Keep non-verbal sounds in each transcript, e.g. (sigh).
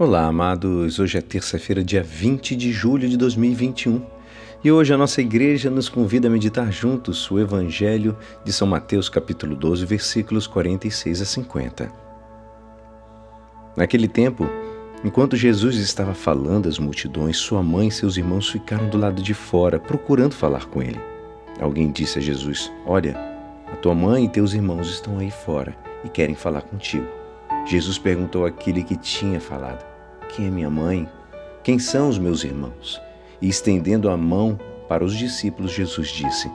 Olá, amados. Hoje é terça-feira, dia 20 de julho de 2021. E hoje a nossa igreja nos convida a meditar juntos o Evangelho de São Mateus, capítulo 12, versículos 46 a 50. Naquele tempo, enquanto Jesus estava falando às multidões, sua mãe e seus irmãos ficaram do lado de fora, procurando falar com ele. Alguém disse a Jesus: Olha, a tua mãe e teus irmãos estão aí fora e querem falar contigo. Jesus perguntou àquele que tinha falado: Quem é minha mãe? Quem são os meus irmãos? E estendendo a mão para os discípulos, Jesus disse: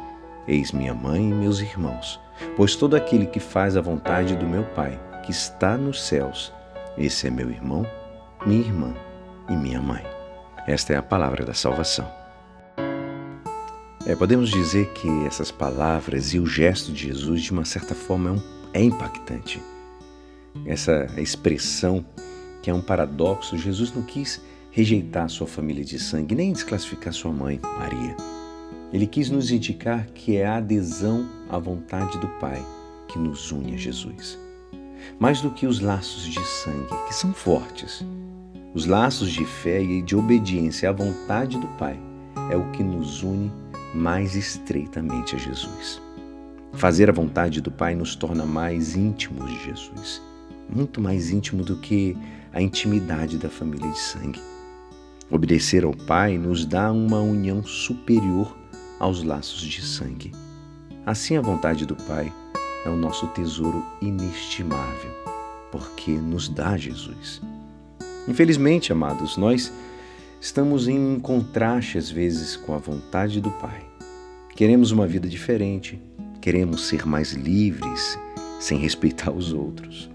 Eis minha mãe e meus irmãos, pois todo aquele que faz a vontade do meu Pai, que está nos céus, esse é meu irmão, minha irmã e minha mãe. Esta é a palavra da salvação. É, podemos dizer que essas palavras e o gesto de Jesus, de uma certa forma, é, um, é impactante essa expressão que é um paradoxo, Jesus não quis rejeitar sua família de sangue, nem desclassificar sua mãe, Maria. Ele quis nos indicar que é a adesão à vontade do Pai que nos une a Jesus. Mais do que os laços de sangue, que são fortes, os laços de fé e de obediência à vontade do Pai é o que nos une mais estreitamente a Jesus. Fazer a vontade do Pai nos torna mais íntimos de Jesus muito mais íntimo do que a intimidade da família de sangue. Obedecer ao Pai nos dá uma união superior aos laços de sangue. Assim, a vontade do Pai é o nosso tesouro inestimável, porque nos dá Jesus. Infelizmente, amados, nós estamos em contraste às vezes com a vontade do Pai. Queremos uma vida diferente, queremos ser mais livres sem respeitar os outros.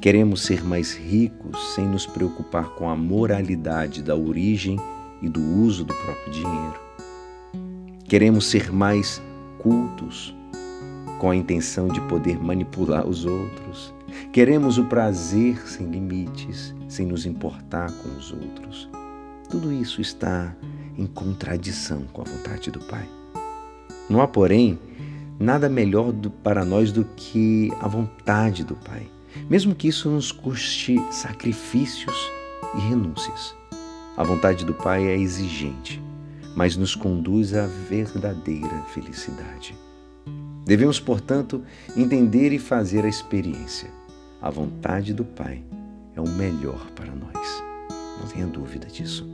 Queremos ser mais ricos sem nos preocupar com a moralidade da origem e do uso do próprio dinheiro. Queremos ser mais cultos com a intenção de poder manipular os outros. Queremos o prazer sem limites, sem nos importar com os outros. Tudo isso está em contradição com a vontade do Pai. Não há, porém, nada melhor para nós do que a vontade do Pai mesmo que isso nos custe sacrifícios e renúncias. A vontade do Pai é exigente, mas nos conduz à verdadeira felicidade. Devemos, portanto, entender e fazer a experiência. A vontade do Pai é o melhor para nós. Não tenha dúvida disso.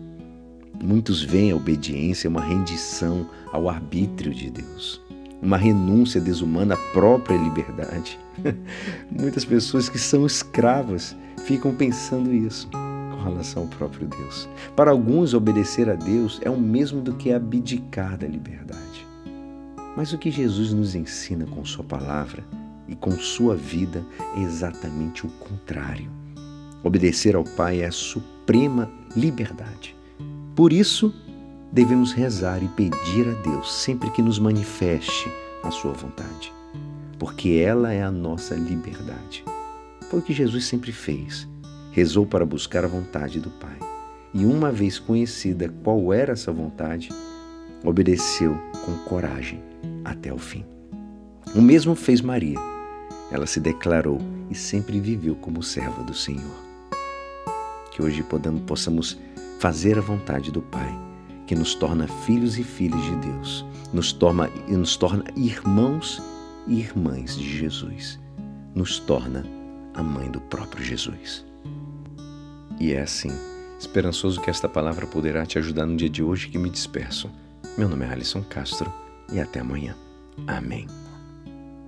Muitos veem a obediência uma rendição ao arbítrio de Deus uma renúncia desumana à própria liberdade. (laughs) Muitas pessoas que são escravas ficam pensando isso com relação ao próprio Deus. Para alguns, obedecer a Deus é o mesmo do que abdicar da liberdade. Mas o que Jesus nos ensina com Sua palavra e com Sua vida é exatamente o contrário. Obedecer ao Pai é a suprema liberdade. Por isso, devemos rezar e pedir a Deus sempre que nos manifeste a sua vontade, porque ela é a nossa liberdade. Foi o que Jesus sempre fez. Rezou para buscar a vontade do Pai. E uma vez conhecida qual era essa vontade, obedeceu com coragem até o fim. O mesmo fez Maria. Ela se declarou e sempre viveu como serva do Senhor. Que hoje podamos, possamos fazer a vontade do Pai que nos torna filhos e filhas de Deus, nos torna, nos torna irmãos e irmãs de Jesus, nos torna a mãe do próprio Jesus. E é assim, esperançoso que esta palavra poderá te ajudar no dia de hoje que me despeço. Meu nome é Alisson Castro e até amanhã. Amém.